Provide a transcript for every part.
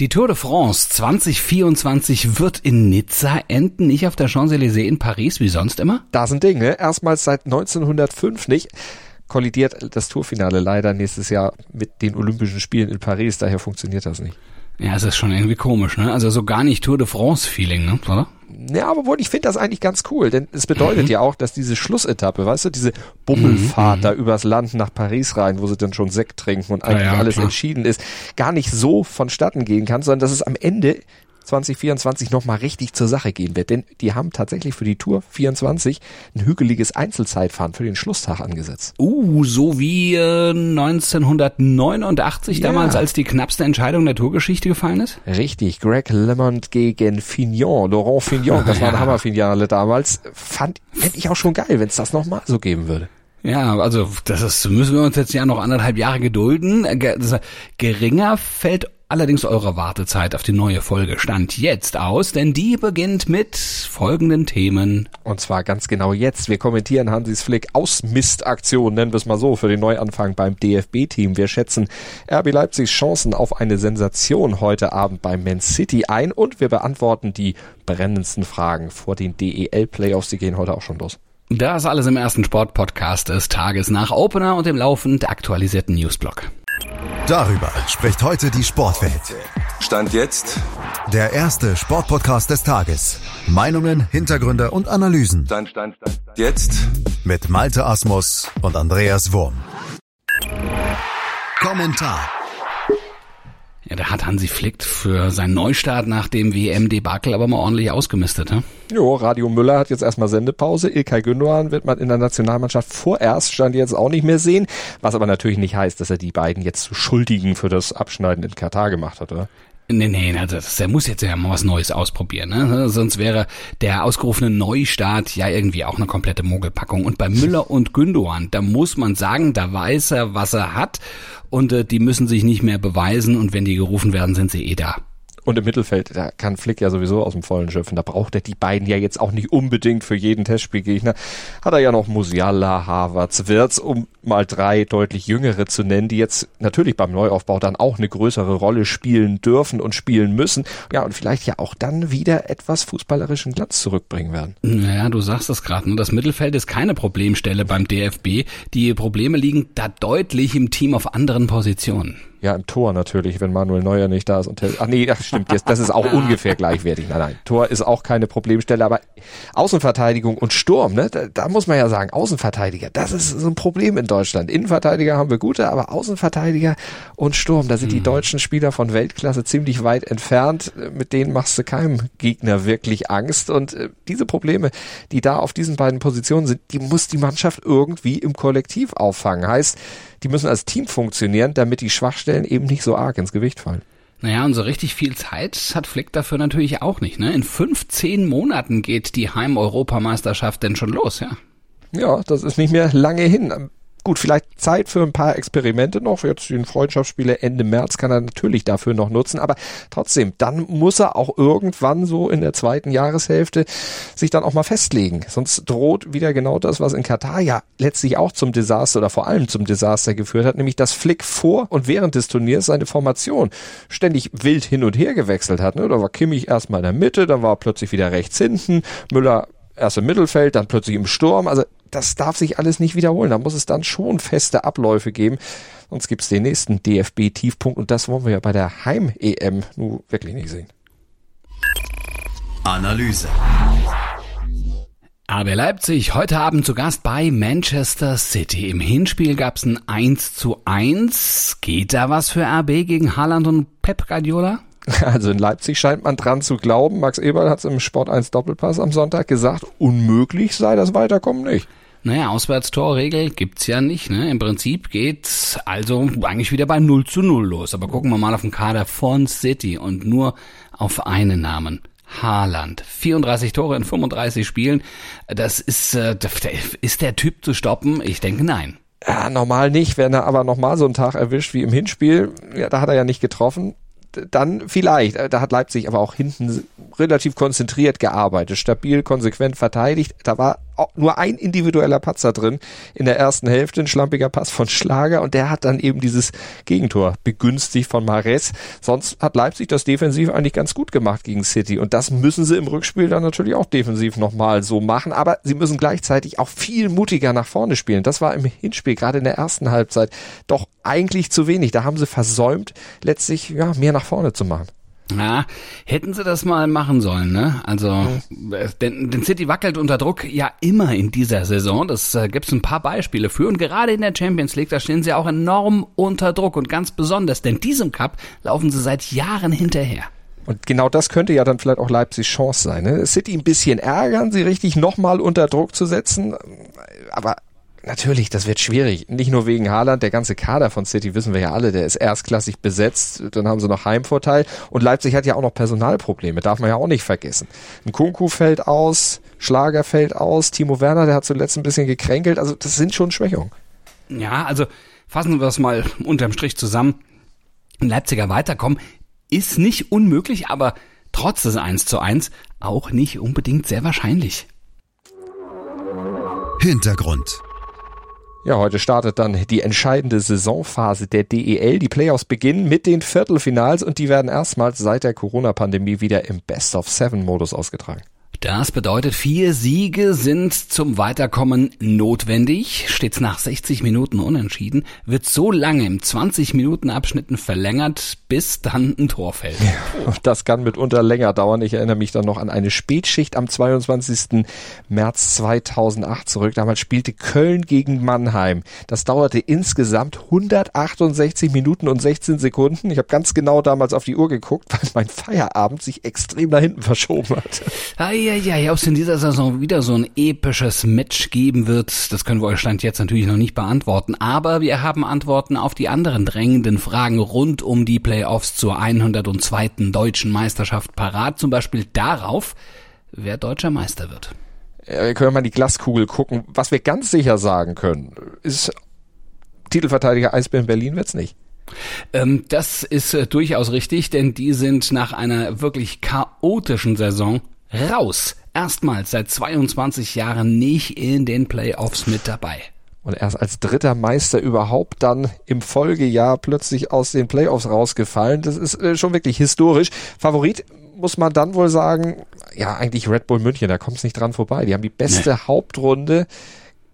Die Tour de France 2024 wird in Nizza enden, nicht auf der Champs-Élysées in Paris wie sonst immer? Da ist ein Ding, ne? Erstmals seit 1905 nicht. Kollidiert das Tourfinale leider nächstes Jahr mit den Olympischen Spielen in Paris, daher funktioniert das nicht. Ja, es ist schon irgendwie komisch, ne? Also so gar nicht Tour de France-Feeling, ne? Oder? Ja, aber wohl, ich finde das eigentlich ganz cool, denn es bedeutet mhm. ja auch, dass diese Schlussetappe, weißt du, diese Bummelfahrt mhm. da übers Land nach Paris rein, wo sie dann schon Sekt trinken und eigentlich ja, ja, alles klar. entschieden ist, gar nicht so vonstatten gehen kann, sondern dass es am Ende 2024 nochmal richtig zur Sache gehen wird. Denn die haben tatsächlich für die Tour 24 ein hügeliges Einzelzeitfahren für den Schlusstag angesetzt. Uh, so wie äh, 1989 ja. damals, als die knappste Entscheidung der Tourgeschichte gefallen ist? Richtig, Greg LeMond gegen Fignon, Laurent Fignon, das war ein Hammerfinale damals. Fand, fände ich auch schon geil, wenn es das nochmal so geben würde. Ja, also das ist, müssen wir uns jetzt ja noch anderthalb Jahre gedulden. Geringer fällt allerdings eure Wartezeit auf die neue Folge stand jetzt aus, denn die beginnt mit folgenden Themen. Und zwar ganz genau jetzt. Wir kommentieren Hansis Flick Ausmistaktion, nennen wir es mal so, für den Neuanfang beim DFB-Team. Wir schätzen RB Leipzigs Chancen auf eine Sensation heute Abend beim Man City ein und wir beantworten die brennendsten Fragen vor den DEL-Playoffs. Die gehen heute auch schon los. Das alles im ersten Sportpodcast des Tages nach Opener und im laufend aktualisierten Newsblog. Darüber spricht heute die Sportwelt. Stand jetzt. Der erste Sportpodcast des Tages. Meinungen, Hintergründe und Analysen. Stand, stand, stand, stand. Jetzt. Mit Malte Asmus und Andreas Wurm. Kommentar. Ja, da hat Hansi Flick für seinen Neustart nach dem WM-Debakel aber mal ordentlich ausgemistet, ne? Jo, Radio Müller hat jetzt erstmal Sendepause. Ilkay Gündogan wird man in der Nationalmannschaft vorerst stand jetzt auch nicht mehr sehen. Was aber natürlich nicht heißt, dass er die beiden jetzt zu Schuldigen für das Abschneiden in Katar gemacht hat, oder? Nee, nee, das, der muss jetzt ja mal was Neues ausprobieren. Ne? Sonst wäre der ausgerufene Neustart ja irgendwie auch eine komplette Mogelpackung. Und bei Müller und Gündogan, da muss man sagen, da weiß er, was er hat. Und äh, die müssen sich nicht mehr beweisen. Und wenn die gerufen werden, sind sie eh da. Und im Mittelfeld, da kann Flick ja sowieso aus dem Vollen schöpfen. Da braucht er die beiden ja jetzt auch nicht unbedingt für jeden Testspielgegner. Hat er ja noch Musiala, Havertz, Wirtz, um mal drei deutlich jüngere zu nennen, die jetzt natürlich beim Neuaufbau dann auch eine größere Rolle spielen dürfen und spielen müssen. Ja, und vielleicht ja auch dann wieder etwas fußballerischen Glanz zurückbringen werden. Naja, du sagst es gerade. Ne? Das Mittelfeld ist keine Problemstelle beim DFB. Die Probleme liegen da deutlich im Team auf anderen Positionen. Ja, im Tor natürlich, wenn Manuel Neuer nicht da ist. Und ach nee, das stimmt jetzt. Das ist auch ungefähr gleichwertig. Nein, nein. Tor ist auch keine Problemstelle, aber Außenverteidigung und Sturm, ne? Da, da muss man ja sagen, Außenverteidiger, das ist so ein Problem in Deutschland. Innenverteidiger haben wir gute, aber Außenverteidiger und Sturm, da sind die hm. deutschen Spieler von Weltklasse ziemlich weit entfernt. Mit denen machst du keinem Gegner wirklich Angst. Und äh, diese Probleme, die da auf diesen beiden Positionen sind, die muss die Mannschaft irgendwie im Kollektiv auffangen. Heißt, die müssen als Team funktionieren, damit die Schwachstellen eben nicht so arg ins Gewicht fallen. Naja, und so richtig viel Zeit hat Flick dafür natürlich auch nicht. Ne? In 15 Monaten geht die Heim-Europameisterschaft denn schon los, ja? Ja, das ist nicht mehr lange hin. Gut, vielleicht Zeit für ein paar Experimente noch. Jetzt die Freundschaftsspiele Ende März kann er natürlich dafür noch nutzen. Aber trotzdem, dann muss er auch irgendwann so in der zweiten Jahreshälfte sich dann auch mal festlegen. Sonst droht wieder genau das, was in Katar ja letztlich auch zum Desaster oder vor allem zum Desaster geführt hat, nämlich dass Flick vor und während des Turniers seine Formation ständig wild hin und her gewechselt hat. Ne? Da war Kimmich erstmal in der Mitte, dann war er plötzlich wieder rechts hinten, Müller erst im Mittelfeld, dann plötzlich im Sturm. Also das darf sich alles nicht wiederholen. Da muss es dann schon feste Abläufe geben. Sonst gibt es den nächsten DFB-Tiefpunkt und das wollen wir ja bei der Heim-EM nur wirklich nicht sehen. Analyse. RB Leipzig heute Abend zu Gast bei Manchester City. Im Hinspiel gab es ein 1 zu 1. Geht da was für RB gegen Haaland und Pep Guardiola? Also in Leipzig scheint man dran zu glauben. Max Eberl hat es im Sport 1 Doppelpass am Sonntag gesagt, unmöglich sei das Weiterkommen nicht. Naja, Auswärtstorregel gibt's ja nicht. Ne? Im Prinzip geht's also eigentlich wieder bei 0 zu 0 los. Aber gucken wir mal auf den Kader von City und nur auf einen Namen. Haaland. 34 Tore in 35 Spielen. Das ist, äh, ist der Typ zu stoppen? Ich denke nein. Ja, normal nicht. Wenn er aber nochmal so einen Tag erwischt wie im Hinspiel, ja, da hat er ja nicht getroffen dann vielleicht. Da hat Leipzig aber auch hinten relativ konzentriert gearbeitet, stabil, konsequent verteidigt. Da war nur ein individueller Patzer drin in der ersten Hälfte, ein schlampiger Pass von Schlager und der hat dann eben dieses Gegentor begünstigt von Mares. Sonst hat Leipzig das defensiv eigentlich ganz gut gemacht gegen City und das müssen sie im Rückspiel dann natürlich auch defensiv nochmal so machen, aber sie müssen gleichzeitig auch viel mutiger nach vorne spielen. Das war im Hinspiel, gerade in der ersten Halbzeit, doch eigentlich zu wenig. Da haben sie versäumt, letztlich ja, mehr nach vorne zu machen. Ja, hätten sie das mal machen sollen, ne? Also, äh, denn, denn City wackelt unter Druck ja immer in dieser Saison. Das äh, gibt's ein paar Beispiele für. Und gerade in der Champions League, da stehen sie auch enorm unter Druck und ganz besonders, denn diesem Cup laufen sie seit Jahren hinterher. Und genau das könnte ja dann vielleicht auch Leipzigs Chance sein. Ne? City ein bisschen ärgern, sie richtig nochmal unter Druck zu setzen. Aber natürlich, das wird schwierig. Nicht nur wegen Haaland, der ganze Kader von City wissen wir ja alle, der ist erstklassig besetzt. Dann haben sie noch Heimvorteil. Und Leipzig hat ja auch noch Personalprobleme, darf man ja auch nicht vergessen. Ein Kunku fällt aus, Schlager fällt aus, Timo Werner, der hat zuletzt ein bisschen gekränkelt. Also das sind schon Schwächungen. Ja, also fassen wir es mal unterm Strich zusammen. Ein Leipziger weiterkommen ist nicht unmöglich, aber trotz des 1 zu 1 auch nicht unbedingt sehr wahrscheinlich. Hintergrund. Ja, heute startet dann die entscheidende Saisonphase der DEL. Die Playoffs beginnen mit den Viertelfinals und die werden erstmals seit der Corona-Pandemie wieder im Best-of-Seven-Modus ausgetragen. Das bedeutet, vier Siege sind zum Weiterkommen notwendig. Steht's nach 60 Minuten unentschieden, wird so lange im 20-Minuten-Abschnitten verlängert, bis dann ein Tor fällt. Ja, das kann mitunter länger dauern. Ich erinnere mich dann noch an eine Spätschicht am 22. März 2008 zurück. Damals spielte Köln gegen Mannheim. Das dauerte insgesamt 168 Minuten und 16 Sekunden. Ich habe ganz genau damals auf die Uhr geguckt, weil mein Feierabend sich extrem nach hinten verschoben hat. Eieiei, ob es in dieser Saison wieder so ein episches Match geben wird, das können wir euch Stand jetzt natürlich noch nicht beantworten. Aber wir haben Antworten auf die anderen drängenden Fragen rund um die Playoffs zur 102. deutschen Meisterschaft parat. Zum Beispiel darauf, wer deutscher Meister wird. Ja, wir können mal die Glaskugel gucken. Was wir ganz sicher sagen können, ist Titelverteidiger Eisbären Berlin wird's nicht. Ähm, das ist äh, durchaus richtig, denn die sind nach einer wirklich chaotischen Saison raus. Erstmals seit 22 Jahren nicht in den Playoffs mit dabei. Und erst als dritter Meister überhaupt dann im Folgejahr plötzlich aus den Playoffs rausgefallen. Das ist äh, schon wirklich historisch. Favorit muss man dann wohl sagen, ja, eigentlich Red Bull München, da kommt es nicht dran vorbei. Die haben die beste nee. Hauptrunde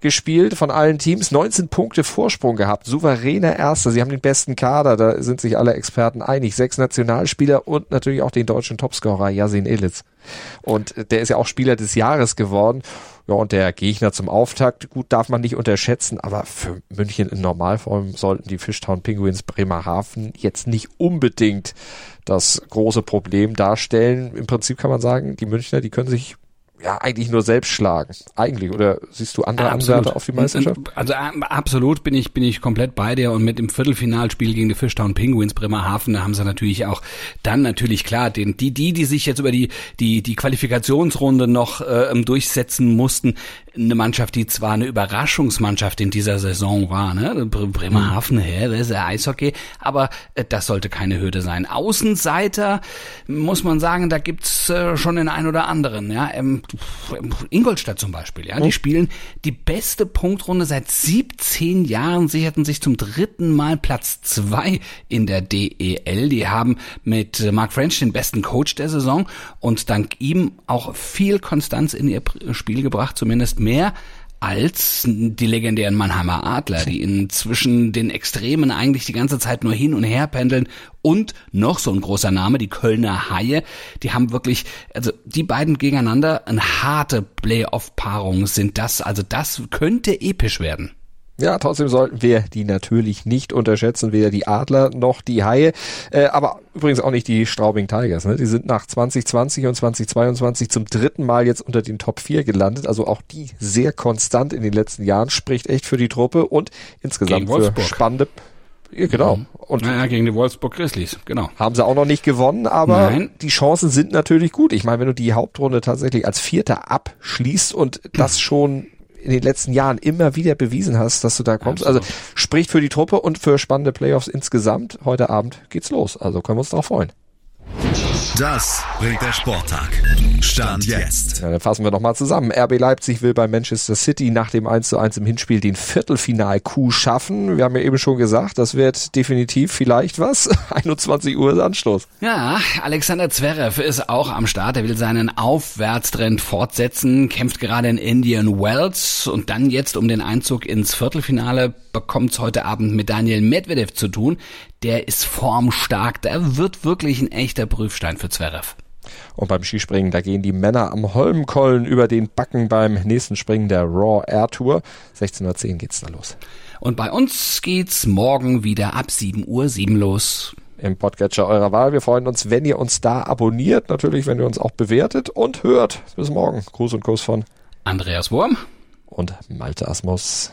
gespielt von allen Teams, 19 Punkte Vorsprung gehabt, souveräner Erster. Sie haben den besten Kader, da sind sich alle Experten einig. Sechs Nationalspieler und natürlich auch den deutschen Topscorer Yasin Ilitz. Und der ist ja auch Spieler des Jahres geworden. Ja, und der Gegner zum Auftakt, gut, darf man nicht unterschätzen, aber für München in Normalform sollten die Fishtown Penguins Bremerhaven jetzt nicht unbedingt das große Problem darstellen. Im Prinzip kann man sagen, die Münchner, die können sich ja eigentlich nur selbst schlagen. Eigentlich. Oder siehst du andere Anwärter auf die Meisterschaft? Also äh, absolut bin ich, bin ich komplett bei dir und mit dem Viertelfinalspiel gegen die Fishtown Penguins Bremerhaven, da haben sie natürlich auch dann natürlich klar, den, die, die, die sich jetzt über die, die, die Qualifikationsrunde noch äh, durchsetzen mussten, eine Mannschaft, die zwar eine Überraschungsmannschaft in dieser Saison war, ne? Bremerhaven, mhm. hä, das ist ja Eishockey, aber äh, das sollte keine Hürde sein. Außenseiter muss man sagen, da gibt's äh, schon den ein oder anderen, ja. Ähm, Ingolstadt zum Beispiel, ja, die mhm. spielen die beste Punktrunde seit 17 Jahren, sicherten sich zum dritten Mal Platz zwei in der DEL. Die haben mit äh, Mark French den besten Coach der Saison und dank ihm auch viel Konstanz in ihr Spiel gebracht, zumindest mehr als die legendären Mannheimer Adler, die inzwischen den Extremen eigentlich die ganze Zeit nur hin und her pendeln und noch so ein großer Name, die Kölner Haie, die haben wirklich, also die beiden gegeneinander, eine harte Playoff-Paarung sind das, also das könnte episch werden. Ja, trotzdem sollten wir die natürlich nicht unterschätzen, weder die Adler noch die Haie, äh, aber übrigens auch nicht die Straubing Tigers. Ne? Die sind nach 2020 und 2022 zum dritten Mal jetzt unter den Top 4 gelandet, also auch die sehr konstant in den letzten Jahren, spricht echt für die Truppe und insgesamt für spannende ja, genau. Mhm. Und naja, gegen die Wolfsburg Grizzlies, genau. Haben sie auch noch nicht gewonnen, aber Nein. die Chancen sind natürlich gut. Ich meine, wenn du die Hauptrunde tatsächlich als Vierter abschließt und das schon in den letzten Jahren immer wieder bewiesen hast, dass du da kommst. Absolut. Also spricht für die Truppe und für spannende Playoffs insgesamt. Heute Abend geht's los. Also können wir uns darauf freuen. Das bringt der Sporttag. Stand jetzt. Ja, dann fassen wir nochmal zusammen. RB Leipzig will bei Manchester City nach dem 1 zu 1 im Hinspiel den Viertelfinal-Coup schaffen. Wir haben ja eben schon gesagt, das wird definitiv vielleicht was. 21 Uhr ist Anschluss. Ja, Alexander Zverev ist auch am Start. Er will seinen Aufwärtstrend fortsetzen, kämpft gerade in Indian Wells und dann jetzt um den Einzug ins Viertelfinale bekommt es heute Abend mit Daniel Medvedev zu tun. Der ist formstark. Der wird wirklich ein echter Prüfstein für Zverev. Und beim Skispringen, da gehen die Männer am Holmkollen über den Backen beim nächsten Springen der Raw Air Tour. 16.10 Uhr geht's da los. Und bei uns geht's morgen wieder ab 7 Uhr 7 los. Im Podcatcher eurer Wahl. Wir freuen uns, wenn ihr uns da abonniert. Natürlich, wenn ihr uns auch bewertet und hört. Bis morgen. Gruß und Kuss von Andreas Wurm und Malte Asmus.